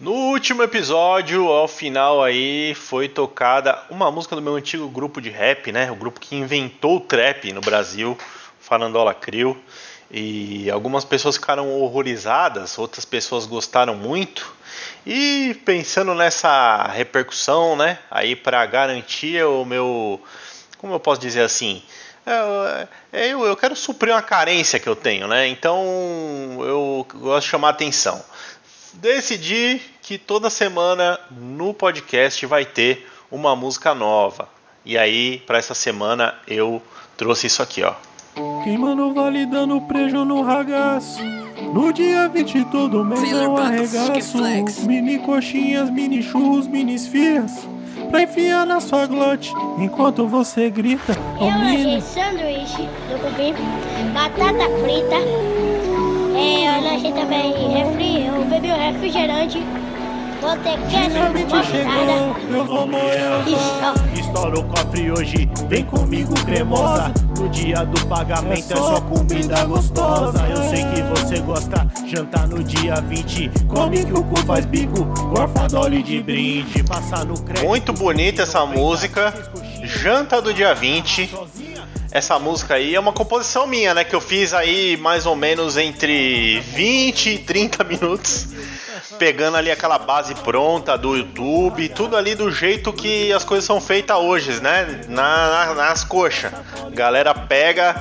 No último episódio, ao final aí, foi tocada uma música do meu antigo grupo de rap, né? O grupo que inventou o trap no Brasil, Farandola Crew. E algumas pessoas ficaram horrorizadas, outras pessoas gostaram muito. E pensando nessa repercussão, né? Aí para garantir o meu, como eu posso dizer assim, é, é, eu, eu quero suprir uma carência que eu tenho, né? Então eu gosto de chamar atenção. Decidi que toda semana no podcast vai ter uma música nova. E aí, para essa semana, eu trouxe isso aqui, ó. Queimando vale dando prejo no ragaço. No dia 20 todo mês eu arregaço. Mini coxinhas, mini churros, mini esfias. Pra enfiar na sua glote enquanto você grita. Eu lanchei sanduíche do cupim, batata frita. É, eu lanchei também refri, eu bebi o refrigerante. Botei queijo, mostarda. eu vou moer. Estoura o cofre hoje, vem comigo cremosa No dia do pagamento é só comida gostosa Eu sei que você gosta, jantar no dia 20 Come que o cu faz bico, gorfa dole de brinde Passar no crédito Muito bonita essa música. Janta do dia 20. Essa música aí é uma composição minha, né? Que eu fiz aí mais ou menos entre 20 e 30 minutos. Pegando ali aquela base pronta do YouTube, tudo ali do jeito que as coisas são feitas hoje, né? Na, na- nas coxas. Galera pega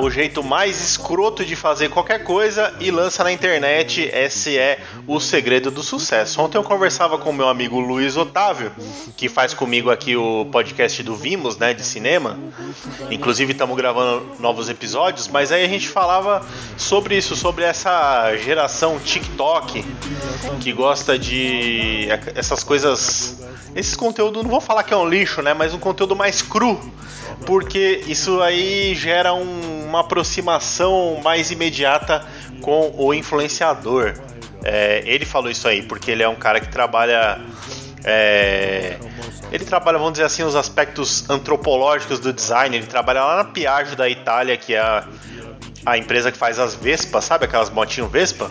o jeito mais escroto de fazer qualquer coisa e lança na internet. Esse é o segredo do sucesso. Ontem eu conversava com meu amigo Luiz Otávio, que faz comigo aqui o podcast do Vimos, né? De cinema. Inclusive estamos gravando novos episódios, mas aí a gente falava sobre isso, sobre essa geração TikTok que gosta de essas coisas, esses conteúdos, não vou falar que é um lixo, né, mas um conteúdo mais cru, porque isso aí gera um- uma aproximação mais imediata com o influenciador. É, ele falou isso aí porque ele é um cara que trabalha é, ele trabalha, vamos dizer assim, os aspectos antropológicos do design. Ele trabalha lá na Piaggio da Itália, que é a, a empresa que faz as Vespa, sabe aquelas motinhos Vespa?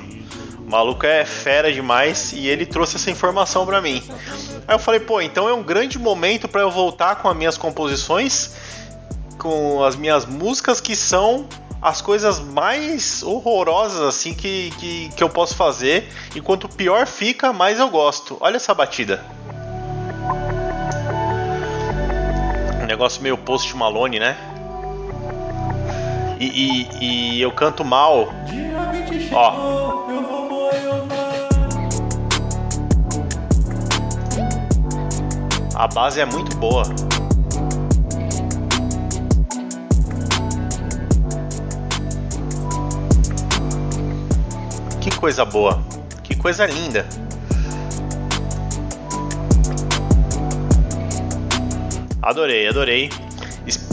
O maluco é fera demais e ele trouxe essa informação pra mim. Aí eu falei, pô, então é um grande momento pra eu voltar com as minhas composições, com as minhas músicas que são as coisas mais horrorosas assim que, que, que eu posso fazer. E quanto pior fica, mais eu gosto. Olha essa batida. Um negócio meio post Malone, né? E, e- e eu canto mal. Dia 20 Ó. A base é muito boa. Que coisa boa. Que coisa linda. Adorei, adorei.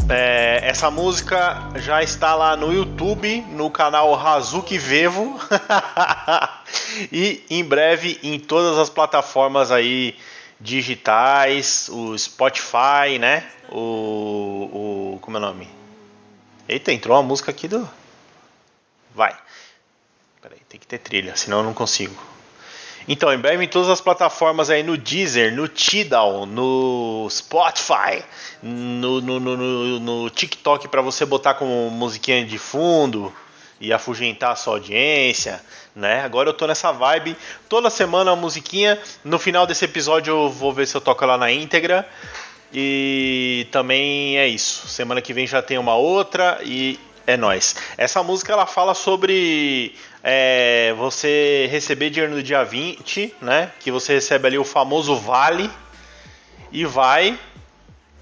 É, essa música já está lá no YouTube, no canal Hazuki Vevo. e em breve em todas as plataformas aí digitais, o Spotify, né? O, o como é o nome? Eita, entrou uma música aqui do Vai. Peraí, tem que ter trilha, senão eu não consigo. Então, em breve em todas as plataformas aí no Deezer, no Tidal, no Spotify, no, no, no, no- no TikTok para você botar como musiquinha de fundo e afugentar a sua audiência, né? Agora eu tô nessa vibe, toda semana uma musiquinha. No final desse episódio eu vou ver se eu toco ela na íntegra. E também é isso. Semana que vem já tem uma outra e é nóis. Essa música ela fala sobre é, você receber dinheiro no dia 20, né? Que você recebe ali o famoso vale e vai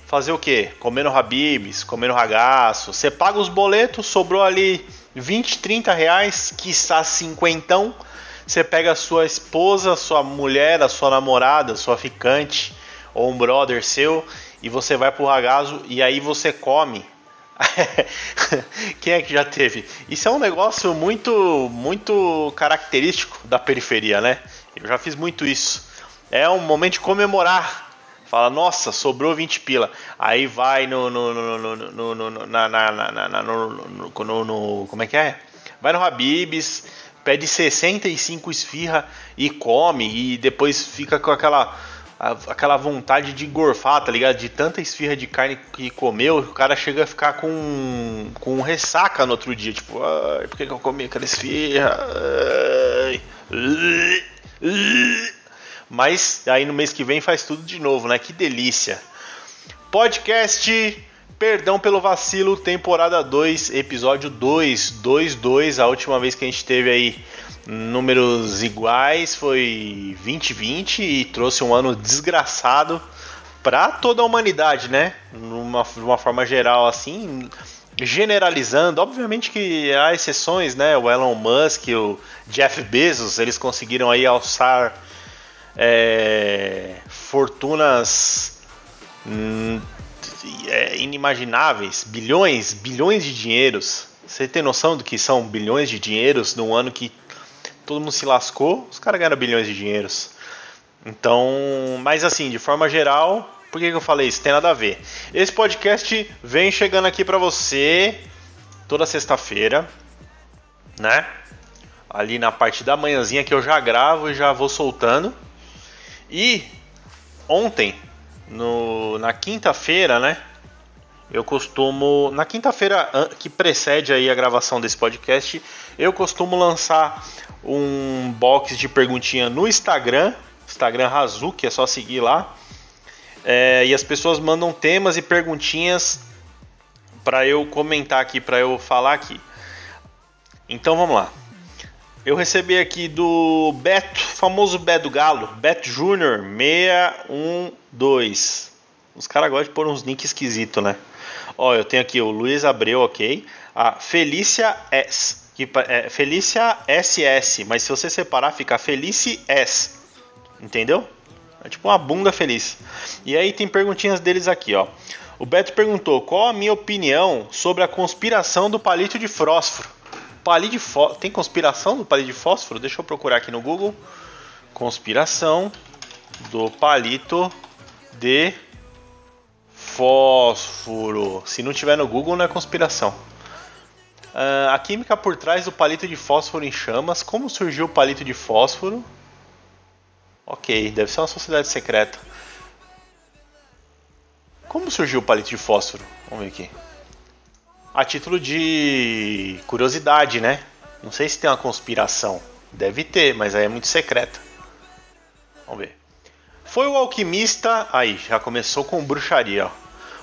fazer o quê? Comendo Habibs, comendo ragaço. Você paga os boletos, sobrou ali 20, 30 reais, quiçá 50. Você pega a sua esposa, sua mulher, a sua namorada, sua ficante ou um brother seu e você vai pro ragazo e aí você come. Quem é que já teve? Isso é um negócio muito, muito característico da periferia, né? Eu já fiz muito isso. É um momento de comemorar. Fala, nossa, sobrou 20 pila. Aí vai no. no, no, no, no, no- no- Como é que é? Vai no Habibs, pede 65 esfirra e come e depois fica com aquela aquela vontade de gorfar, tá ligado? De tanta esfirra de carne que comeu, o cara chega a ficar com, com ressaca no outro dia. Tipo, ai, por que, que eu comi aquela esfirra? Ai, Mas aí no mês que vem faz tudo de novo, né? Que delícia. Podcast Perdão pelo Vacilo, temporada 2, episódio 2, 2, 2. A última vez que a gente teve aí números iguais foi 2020 e trouxe um ano desgraçado para toda a humanidade, né? Numa, de uma forma geral, assim, generalizando. Obviamente que há exceções, né? O Elon Musk, o Jeff Bezos, eles conseguiram aí alçar é, fortunas hum, é, inimagináveis, bilhões, bilhões de dinheiros. Você tem noção do que são bilhões de dinheiros num ano que todo mundo se lascou, os caras ganharam bilhões de dinheiros. Então, mas assim, de forma geral, por que, que eu falei isso? Tem nada a ver. Esse podcast vem chegando aqui para você toda sexta-feira, né? Ali na parte da manhãzinha que eu já gravo e já vou soltando. E ontem, no, na quinta-feira, né? Eu costumo. Na quinta-feira que precede aí a gravação desse podcast, eu costumo lançar um box de perguntinha no Instagram, Instagram Razuki, é só seguir lá. É, e as pessoas mandam temas e perguntinhas para eu comentar aqui, para eu falar aqui. Então vamos lá. Eu recebi aqui do Beto, famoso Beto Galo, Beto Júnior 612. Os caras gostam de pôr uns links esquisitos, né? Ó, eu tenho aqui o Luiz Abreu, ok. A Felícia S que é Felícia SS, mas se você separar fica Felice S. Entendeu? É tipo uma bunda feliz. E aí tem perguntinhas deles aqui, ó. O Beto perguntou: "Qual a minha opinião sobre a conspiração do palito de fósforo?" Palito de fósforo. Tem conspiração do palito de fósforo? Deixa eu procurar aqui no Google. Conspiração do palito de fósforo. Se não tiver no Google, não é conspiração. Uh, a química por trás do palito de fósforo em chamas. Como surgiu o palito de fósforo? Ok, deve ser uma sociedade secreta. Como surgiu o palito de fósforo? Vamos ver aqui. A título de curiosidade, né? Não sei se tem uma conspiração. Deve ter, mas aí é muito secreta. Vamos ver. Foi o alquimista. Aí, já começou com bruxaria. Ó.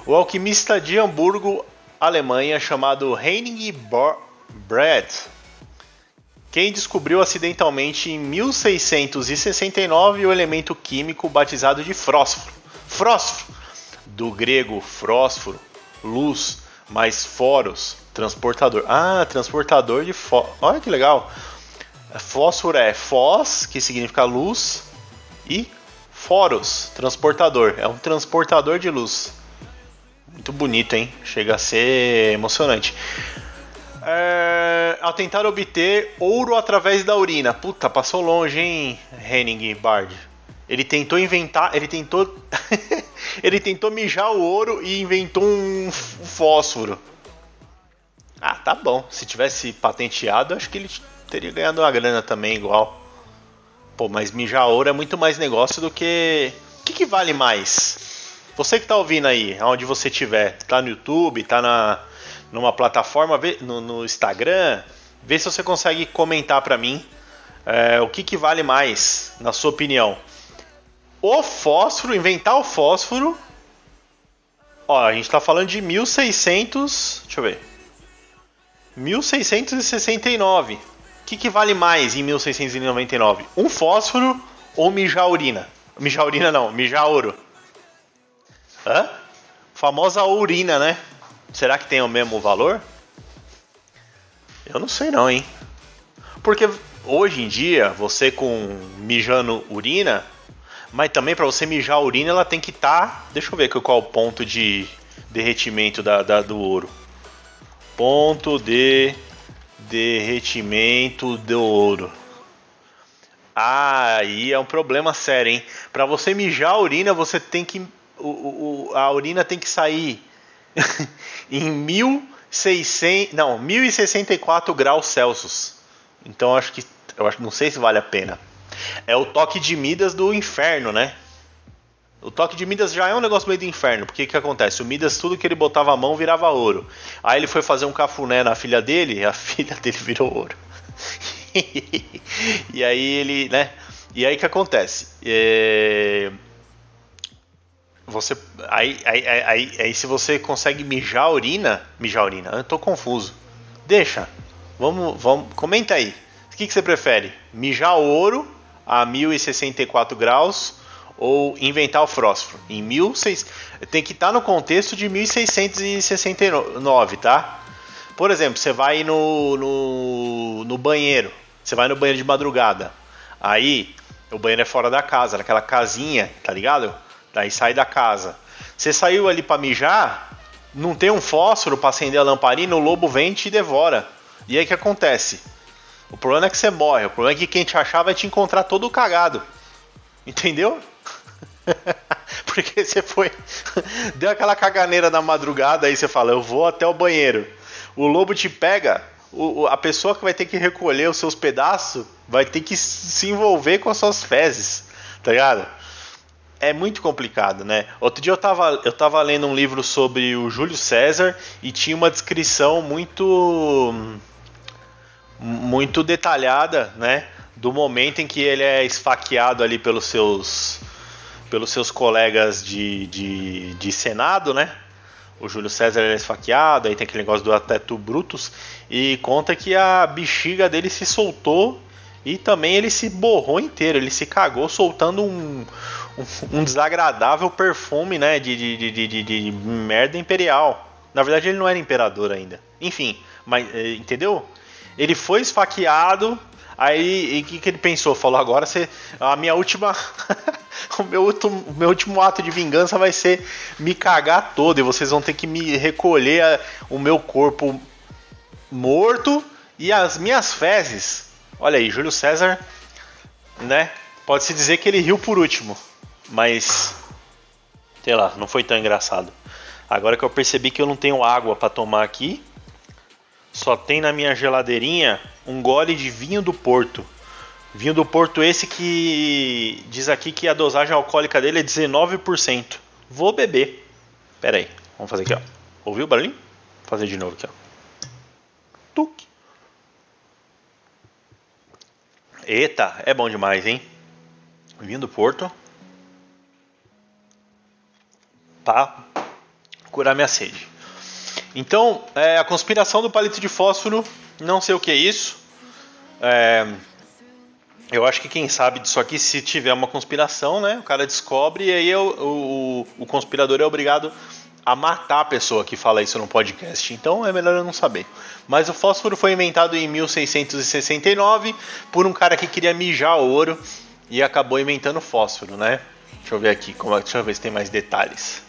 O alquimista de Hamburgo Alemanha chamado Henning Brett, quem descobriu acidentalmente em 1669 o elemento químico batizado de fósforo. Fósforo, do grego fósforo, luz, mais foros, transportador. Ah, transportador de fósforo. Olha que legal. Fósforo é fós, que significa luz, e foros, transportador. É um transportador de luz. Muito bonito, hein? Chega a ser emocionante. É, tentar obter ouro através da urina. Puta, passou longe, hein, Henning Bard. Ele tentou inventar. Ele tentou. ele tentou mijar o ouro e inventou um fósforo. Ah, tá bom. Se tivesse patenteado, acho que ele teria ganhado uma grana também, igual. Pô, mas mijar ouro é muito mais negócio do que. O que, que vale mais? Você que está ouvindo aí, aonde você estiver, está no YouTube, está na, numa plataforma, vê, no, no, Instagram, vê se você consegue comentar para mim é, o que, que vale mais, na sua opinião. O fósforo, inventar o fósforo. Ó, a gente está falando de 1600. Deixa eu ver. 1669. O que, que vale mais em 1699? Um fósforo ou mijar urina? Mijar urina não, mijar ouro. Hã? Famosa urina, né? Será que tem o mesmo valor? Eu não sei não, hein? Porque hoje em dia, você com mijando urina, mas também para você mijar urina, ela tem que estar. Tá, deixa eu ver qual é o ponto de derretimento da, da, do ouro. Ponto de derretimento do ouro. Ah, aí é um problema sério, hein? Para você mijar a urina, você tem que o, o, a urina tem que sair em 1600, não, 1064 graus Celsius. Então acho que eu acho não sei se vale a pena. É o toque de Midas do inferno, né? O toque de Midas já é um negócio meio do inferno, porque o que acontece? O Midas, tudo que ele botava a mão virava ouro. Aí ele foi fazer um cafuné na filha dele, a filha dele virou ouro. e aí ele, né? E aí o que acontece? É... Você, aí, aí, aí, aí, se você consegue mijar a urina, mijar a urina, eu tô confuso. Deixa, vamos, vamos, comenta aí. O que, que você prefere? Mijar ouro a 1064 graus ou inventar o fósforo? Em 1600, tem que estar tá no contexto de 1669, tá? Por exemplo, você vai no, no, no banheiro, você vai no banheiro de madrugada. Aí, o banheiro é fora da casa, naquela casinha, tá ligado? Daí sai da casa. Você saiu ali para mijar, não tem um fósforo para acender a lamparina, o lobo vem e te devora. E aí o que acontece? O problema é que você morre, o problema é que quem te achar vai te encontrar todo cagado. Entendeu? Porque você foi. Deu aquela caganeira na madrugada, aí você fala, eu vou até o banheiro. O lobo te pega, o, a pessoa que vai ter que recolher os seus pedaços vai ter que se envolver com as suas fezes, tá ligado? É muito complicado, né? Outro dia eu tava, eu tava lendo um livro sobre o Júlio César e tinha uma descrição muito muito detalhada, né, do momento em que ele é esfaqueado ali pelos seus pelos seus colegas de, de, de Senado, né? O Júlio César é esfaqueado, aí tem aquele negócio do Ateto Brutus, e conta que a bexiga dele se soltou e também ele se borrou inteiro, ele se cagou soltando um, um, um desagradável perfume, né, de, de, de, de, de merda imperial. Na verdade ele não era imperador ainda. Enfim, mas eh, entendeu? Ele foi esfaqueado, aí o que, que ele pensou? Falou, agora você, a minha última o meu, último, meu último ato de vingança vai ser me cagar todo e vocês vão ter que me recolher a, o meu corpo morto e as minhas fezes. Olha aí, Júlio César, né? Pode-se dizer que ele riu por último, mas sei lá, não foi tão engraçado. Agora que eu percebi que eu não tenho água para tomar aqui, só tem na minha geladeirinha um gole de vinho do Porto. Vinho do Porto esse que diz aqui que a dosagem alcoólica dele é 19%. Vou beber. Pera aí, vamos fazer aqui, ó. Ouviu o barulhinho? Vou fazer de novo aqui, ó. Tuque. Eita, é bom demais, hein? Vinho do Porto. Tá curar minha sede. Então, é, a conspiração do palito de fósforo, não sei o que é isso. É, eu acho que quem sabe disso aqui, se tiver uma conspiração, né? O cara descobre e aí o, o, o conspirador é obrigado a matar a pessoa que fala isso no podcast. Então é melhor eu não saber. Mas o fósforo foi inventado em 1669 por um cara que queria mijar ouro e acabou inventando fósforo, né? Deixa eu ver aqui, como, deixa eu ver se tem mais detalhes.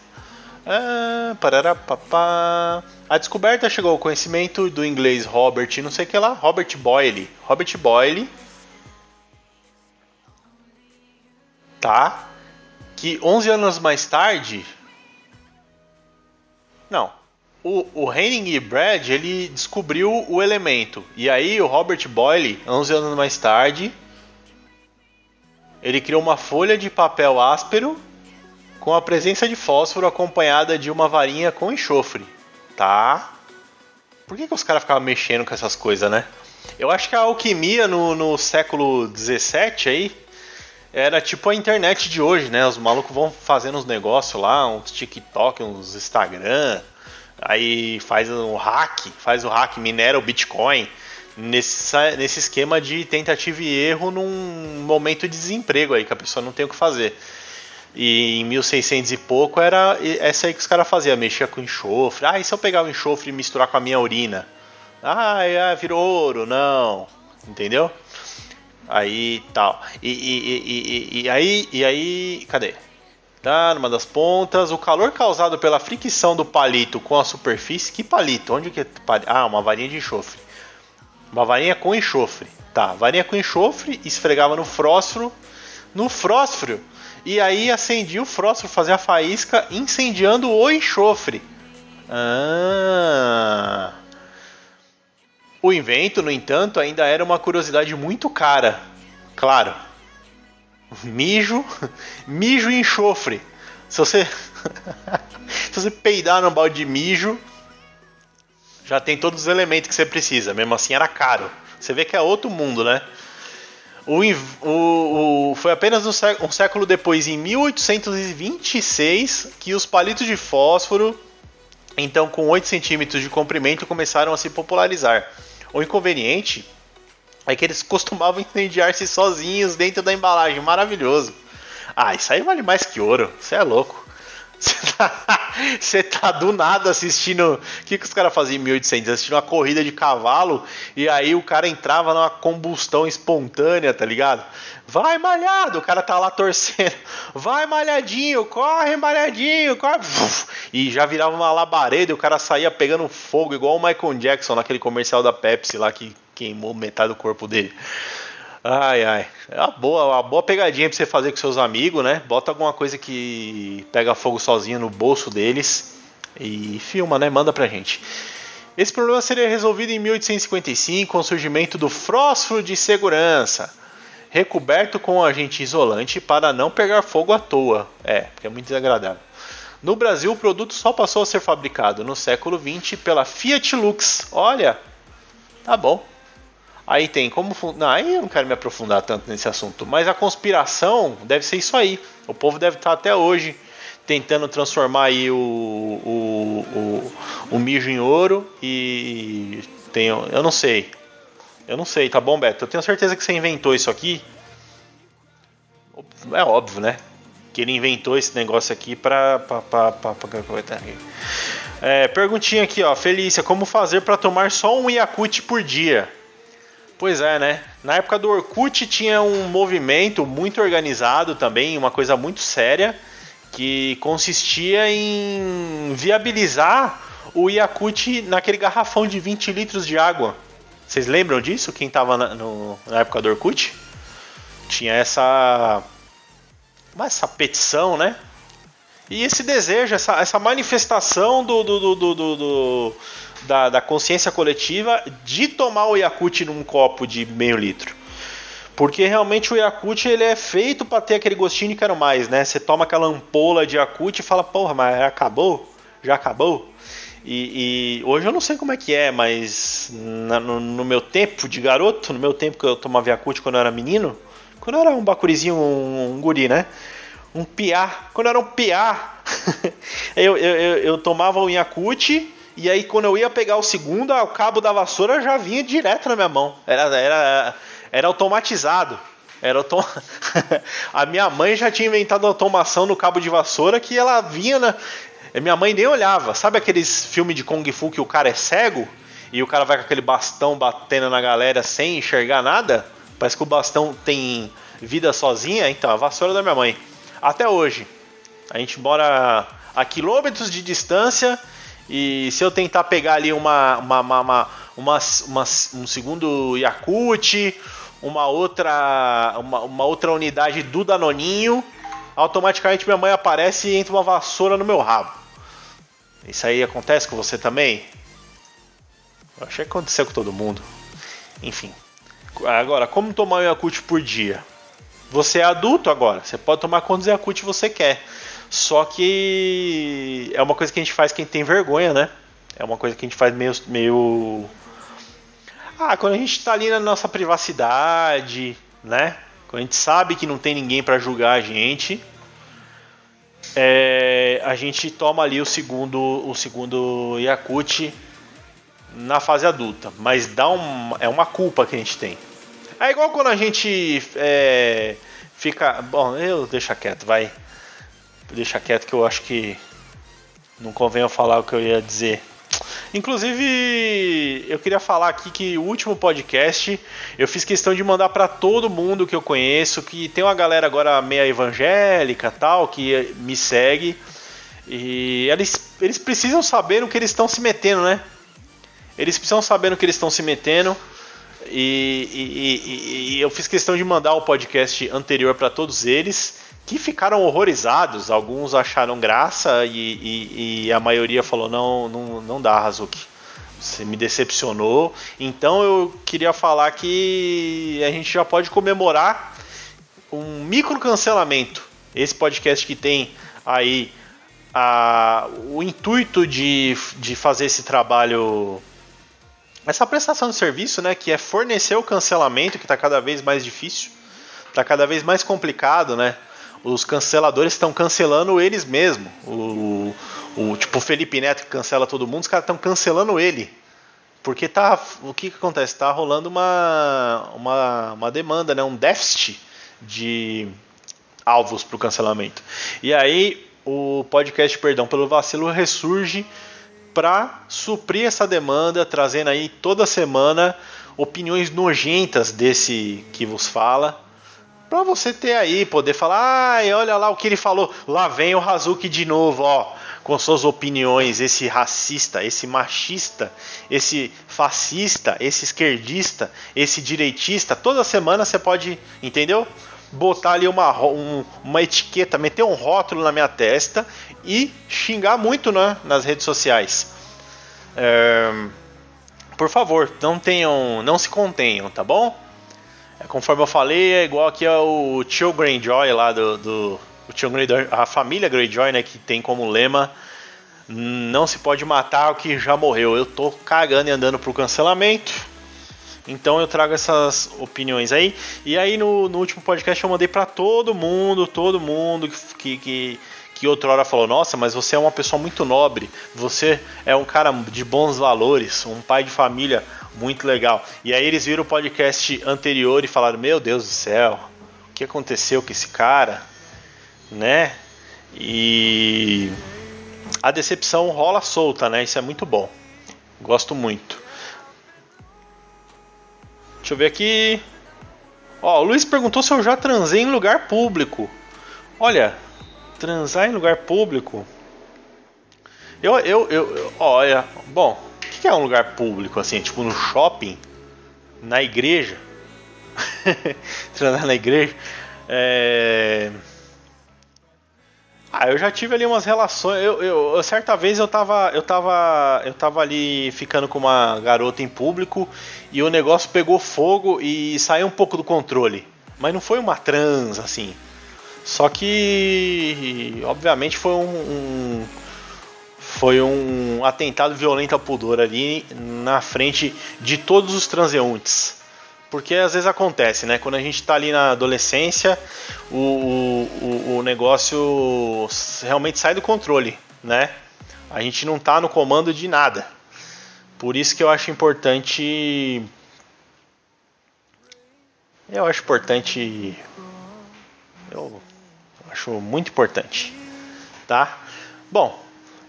Ah, parará, papá. A descoberta chegou ao conhecimento do inglês Robert, não sei o que lá, Robert Boyle. Robert Boyle tá? Que 11 anos mais tarde. Não. O, o Henning Brad ele descobriu o elemento. E aí o Robert Boyle, 11 anos mais tarde, ele criou uma folha de papel áspero com a presença de fósforo acompanhada de uma varinha com enxofre. Tá? Por que, que os caras ficavam mexendo com essas coisas, né? Eu acho que a alquimia no, no século 17 aí era tipo a internet de hoje, né? Os malucos vão fazendo uns negócios lá, uns TikTok, uns Instagram, aí faz um hack, faz o hack, minera o Bitcoin, nesse, nesse esquema de tentativa e erro num momento de desemprego aí, que a pessoa não tem o que fazer. E em 1600 e pouco era essa aí que os caras faziam, mexia com enxofre. Ah, e se eu pegar o enxofre e misturar com a minha urina? Ah, é, virou ouro, não. Entendeu? Aí tal. E, e, e, e, aí, e aí. Cadê? Tá, numa das pontas. O calor causado pela fricção do palito com a superfície. Que palito? Onde que é? Ah, uma varinha de enxofre. Uma varinha com enxofre. Tá, varinha com enxofre, esfregava no fósforo. No fósforo. E aí acendia o fósforo, fazia a faísca, incendiando o enxofre. Ah. O invento, no entanto, ainda era uma curiosidade muito cara. Claro. Mijo, mijo e enxofre. Se você se você peidar no balde de mijo, já tem todos os elementos que você precisa. Mesmo assim era caro. Você vê que é outro mundo, né? O, o, o, foi apenas um século, um século depois, em 1826, que os palitos de fósforo, então com 8 centímetros de comprimento, começaram a se popularizar. O inconveniente é que eles costumavam incendiar-se sozinhos dentro da embalagem. Maravilhoso. Ah, isso aí vale mais que ouro. Você é louco. Você tá, tá, do nada assistindo. O que, que os caras faziam em 1800? Assistindo uma corrida de cavalo e aí o cara entrava numa combustão espontânea, tá ligado? Vai malhado, o cara tá lá torcendo. Vai malhadinho, corre malhadinho, corre. E já virava uma labareda e o cara saía pegando fogo, igual o Michael Jackson naquele comercial da Pepsi lá que queimou metade do corpo dele. Ai, ai. É uma boa, uma boa pegadinha pra você fazer com seus amigos, né? Bota alguma coisa que pega fogo sozinho no bolso deles e filma, né? Manda pra gente. Esse problema seria resolvido em 1855 com o surgimento do fósforo de segurança, recoberto com agente isolante para não pegar fogo à toa. É, porque é muito desagradável. No Brasil, o produto só passou a ser fabricado no século XX pela Fiat Lux. Olha, tá bom. Aí tem como. Não, aí eu não quero me aprofundar tanto nesse assunto. Mas a conspiração deve ser isso aí. O povo deve estar até hoje tentando transformar aí o, o, o, o mijo em ouro e tem, eu não sei. Eu não sei, tá bom, Beto? Eu tenho certeza que você inventou isso aqui. É óbvio, né? Que ele inventou esse negócio aqui pra. pra, pra, pra, pra, é, perguntinha aqui, ó. Felícia, como fazer para tomar só um Yakut por dia? Pois é, né? Na época do Orkut tinha um movimento muito organizado também, uma coisa muito séria, que consistia em viabilizar o Yakut naquele garrafão de 20 litros de água. Vocês lembram disso? Quem estava na, na, época do Orkut? Tinha essa. essa petição, né? E esse desejo, essa, essa manifestação do, do, do, do, da, da consciência coletiva de tomar o Yakut num copo de meio litro. Porque realmente o Yakut ele é feito para ter aquele gostinho de quero mais, né? Você toma aquela ampola de Yakut e fala, porra, mas acabou? Já acabou? E, e, hoje eu não sei como é que é, mas na, no, no, meu tempo de garoto, no meu tempo que eu tomava Yakut quando eu era menino, quando eu era um bacurizinho, um, um guri, né? Um piá, quando era um piá, eu, eu, eu, eu tomava o Yakut e aí, quando eu ia pegar o segundo, o cabo da vassoura já vinha direto na minha mão. Era, era, era automatizado. Era autom... a minha mãe já tinha inventado automação no cabo de vassoura que ela vinha na. Minha mãe nem olhava. Sabe aqueles filmes de Kung Fu que o cara é cego? E o cara vai com aquele bastão batendo na galera sem enxergar nada? Parece que o bastão tem vida sozinha. Então, a vassoura da minha mãe. Até hoje. A gente mora a quilômetros de distância e se eu tentar pegar ali uma, uma, uma, uma, uma, uma um segundo Yakut, uma outra, uma, uma, outra unidade do Danoninho, automaticamente minha mãe aparece e entra uma vassoura no meu rabo. Isso aí acontece com você também? Eu achei que aconteceu com todo mundo. Enfim. Agora, como tomar um Yakut por dia? Você é adulto agora, você pode tomar quantos Yakut você quer. Só que é uma coisa que a gente faz quem tem vergonha, né? É uma coisa que a gente faz meio. meio... Ah, quando a gente tá ali na nossa privacidade, né? Quando a gente sabe que não tem ninguém para julgar a gente, é, a gente toma ali o segundo, o segundo Yakut na fase adulta. Mas dá um, é uma culpa que a gente tem. É igual quando a gente é, fica. Bom, eu deixa quieto, vai deixar quieto que eu acho que não convém eu falar o que eu ia dizer. Inclusive, eu queria falar aqui que o último podcast eu fiz questão de mandar para todo mundo que eu conheço, que tem uma galera agora meia evangélica tal, que me segue. E eles, eles precisam saber no que eles estão se metendo, né? Eles precisam saber no que eles estão se metendo. E, e, e, e eu fiz questão de mandar o podcast anterior para todos eles que ficaram horrorizados. Alguns acharam graça e, a maioria falou: não, não, não dá, Hazuki. Você me decepcionou. Então eu queria falar que a gente já pode comemorar um micro cancelamento. Esse podcast que tem aí a, o intuito de, de fazer esse trabalho, essa prestação de serviço, né, que é fornecer o cancelamento, que está cada vez mais difícil, está cada vez mais complicado, né? Os canceladores estão cancelando eles mesmos. O, o tipo o Felipe Neto que cancela todo mundo, os caras estão cancelando ele. Porque tá. O que, que acontece? Tá rolando uma, uma, uma demanda, né? um déficit de alvos para o cancelamento. E aí o podcast Perdão pelo Vacilo ressurge para suprir essa demanda, trazendo aí toda semana opiniões nojentas desse que vos fala. Para você ter aí, poder falar, ai, olha lá o que ele falou. Lá vem o Hazuki de novo, ó, com suas opiniões, esse racista, esse machista, esse fascista, esse esquerdista, esse direitista. Toda semana você pode, entendeu? botar ali uma, um, uma etiqueta, meter um rótulo na minha testa e xingar muito né, nas redes sociais. É, por favor, não tenham, não se contenham, tá bom? É, conforme eu falei, é igual aqui ao tio Greyjoy lá do, do o tio Greyjoy, a família Greyjoy, né, que tem como lema não se pode matar o que já morreu. Eu tô cagando e andando pro cancelamento então eu trago essas opiniões aí. E aí no, no último podcast eu mandei para todo mundo, todo mundo que, que, que outrora falou: Nossa, mas você é uma pessoa muito nobre, você é um cara de bons valores, um pai de família muito legal. E aí eles viram o podcast anterior e falaram: Meu Deus do céu, o que aconteceu com esse cara? Né? E a decepção rola solta, né? Isso é muito bom. Gosto muito. Deixa eu ver aqui. Ó, o Luiz perguntou se eu já transei em lugar público. Olha, transar em lugar público. Eu, eu, eu, eu olha, bom, o que é um lugar público assim? Tipo no shopping? Na igreja? transar na igreja? É. Ah, eu já tive ali umas relações. Eu, eu, certa vez eu tava, eu tava, eu tava ali ficando com uma garota em público e o negócio pegou fogo e saiu um pouco do controle. Mas não foi uma trans assim. Só que, obviamente, foi um, um foi um atentado violento ao pudor ali na frente de todos os transeuntes. Porque às vezes acontece, né? Quando a gente está ali na adolescência, o, o, o negócio realmente sai do controle, né? A gente não está no comando de nada. Por isso que eu acho importante. Eu acho importante. Eu acho muito importante. Tá? Bom,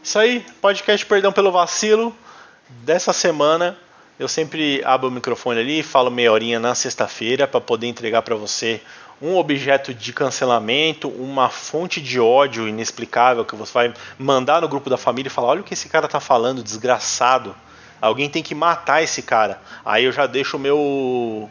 isso aí. Podcast Perdão pelo Vacilo dessa semana. Eu sempre abro o microfone ali e falo meia horinha na sexta-feira para poder entregar para você um objeto de cancelamento, uma fonte de ódio inexplicável que você vai mandar no grupo da família e falar: olha o que esse cara tá falando, desgraçado. Alguém tem que matar esse cara. Aí eu já deixo o meu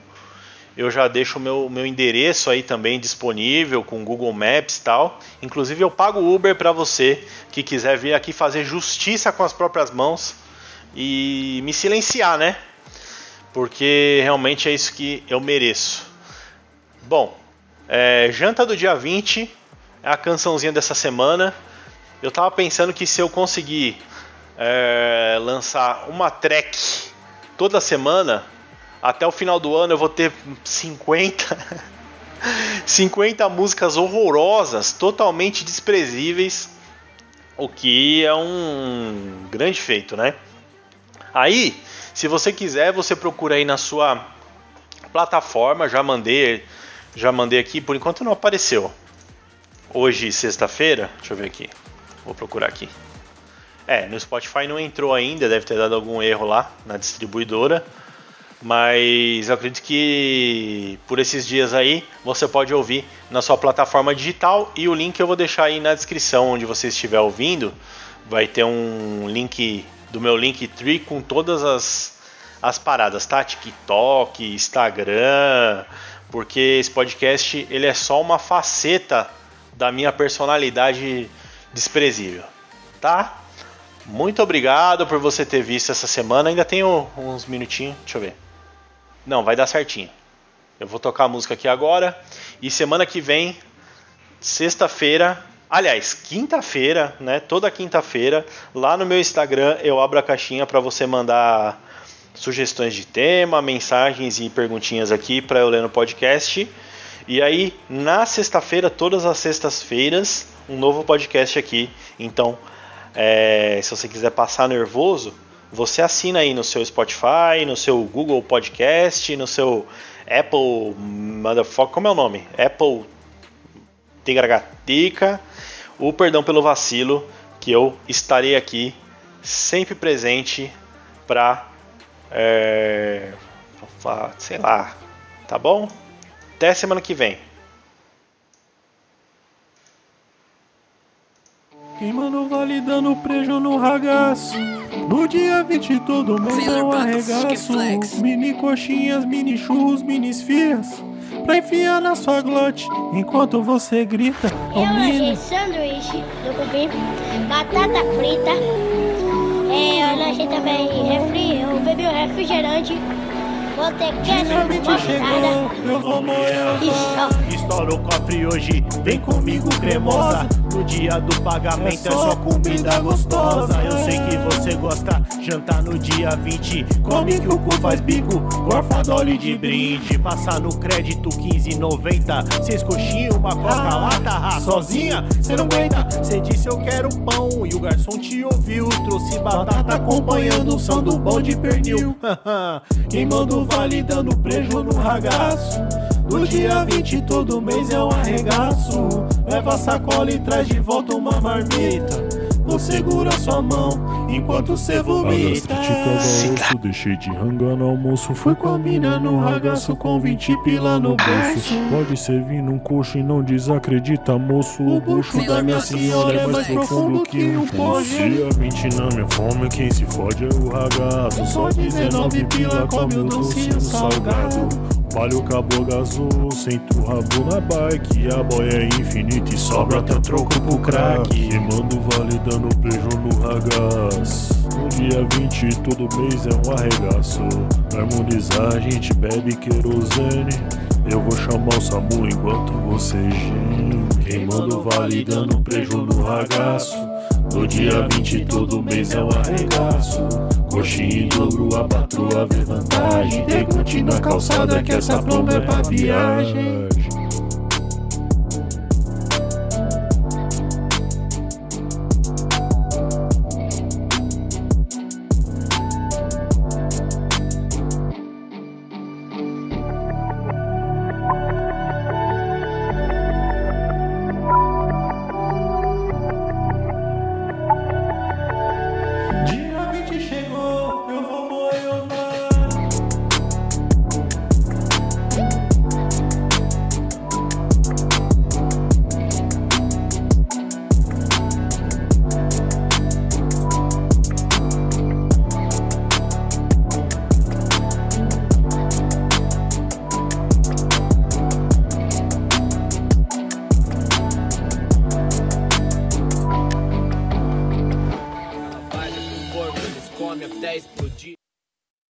eu já deixo o meu, meu endereço aí também disponível com Google Maps e tal. Inclusive eu pago Uber para você que quiser vir aqui fazer justiça com as próprias mãos e me silenciar, né? Porque realmente é isso que eu mereço. Bom, é, janta do dia 20 é a cançãozinha dessa semana. Eu tava pensando que se eu conseguir é, lançar uma track toda semana, até o final do ano eu vou ter 50 50 músicas horrorosas, totalmente desprezíveis, o que é um grande feito, né? Aí, se você quiser, você procura aí na sua plataforma, já mandei, já mandei aqui, por enquanto não apareceu. Hoje, sexta-feira, deixa eu ver aqui. Vou procurar aqui. É, no Spotify não entrou ainda, deve ter dado algum erro lá na distribuidora. Mas eu acredito que por esses dias aí você pode ouvir na sua plataforma digital e o link eu vou deixar aí na descrição onde você estiver ouvindo. Vai ter um link do meu Linktree com todas as, as paradas, tá? TikTok, Instagram, porque esse podcast ele é só uma faceta da minha personalidade desprezível, tá? muito obrigado por você ter visto essa semana. Ainda tenho uns minutinhos, deixa eu ver. Não, vai dar certinho. Eu vou tocar a música aqui agora. E semana que vem, sexta-feira, aliás, quinta-feira, né? Toda quinta-feira, lá no meu Instagram eu abro a caixinha para você mandar sugestões de tema, mensagens e perguntinhas aqui para eu ler no podcast. E aí, na sexta-feira, todas as sextas-feiras, um novo podcast aqui. Então, é, se você quiser passar nervoso, você assina aí no seu Spotify, no seu Google Podcast, no seu Apple Motherfucker, como é o nome? Apple Tigragatica, o perdão pelo vacilo, que eu estarei aqui sempre presente para é, sei lá, tá bom? Até semana que vem. Queimando vale dando prejo no ragaço. No dia 20 todo mês é um arregaço. Mini coxinhas, mini churros, mini esfias. Pra enfiar na sua glote enquanto você grita. Eu achei sanduíche do cupim, batata frita. É, eu achei também refri, eu bebi o refrigerante. Ketchup, mostarda. Eu vou morrer. Estoura o cofre hoje, vem comigo cremosa. No dia do pagamento é só comida gostosa. Eu sei que você gosta, jantar no dia 20. Come que o cu faz bico, gorfa dole de brinde. Passar no crédito 15,90. Seis coxinhas, uma coca lata, ah, sozinha, cê não aguenta. Cê disse eu quero pão e o garçom te ouviu. Trouxe batata acompanhando o som do bom de pernil. Queimando vale dando prejo no ragaço. No dia 20 todo mês é um arregaço. Leva a sacola e traz de volta uma marmita. Vou segurar sua mão enquanto cê vomita. osso, deixei de rangar no almoço. Fui com a mina no ragaço com 20 pila no bolso. Pode servir num coxo e não desacredita, moço. O bucho da minha senhora é mais profundo que um poço. Dia 20 na minha fome, quem se fode é o ragaço. Só 19 pila come o docinho salgado. Palho acabou gasou, senta o rabo na bike. A boia é infinita e sobra até troco pro crack Queimando vale dando prejo no ragaz. No dia 20 todo mês é um arregaço. Pra harmonizar a gente bebe querosene. Eu vou chamar o SAMU enquanto você geme. Queimando vale dando prejo no ragaço? No dia 20 todo mês é um arregaço Coxinha em dobro, a patroa vê vantagem. Degute na calçada que essa promo é pra viagem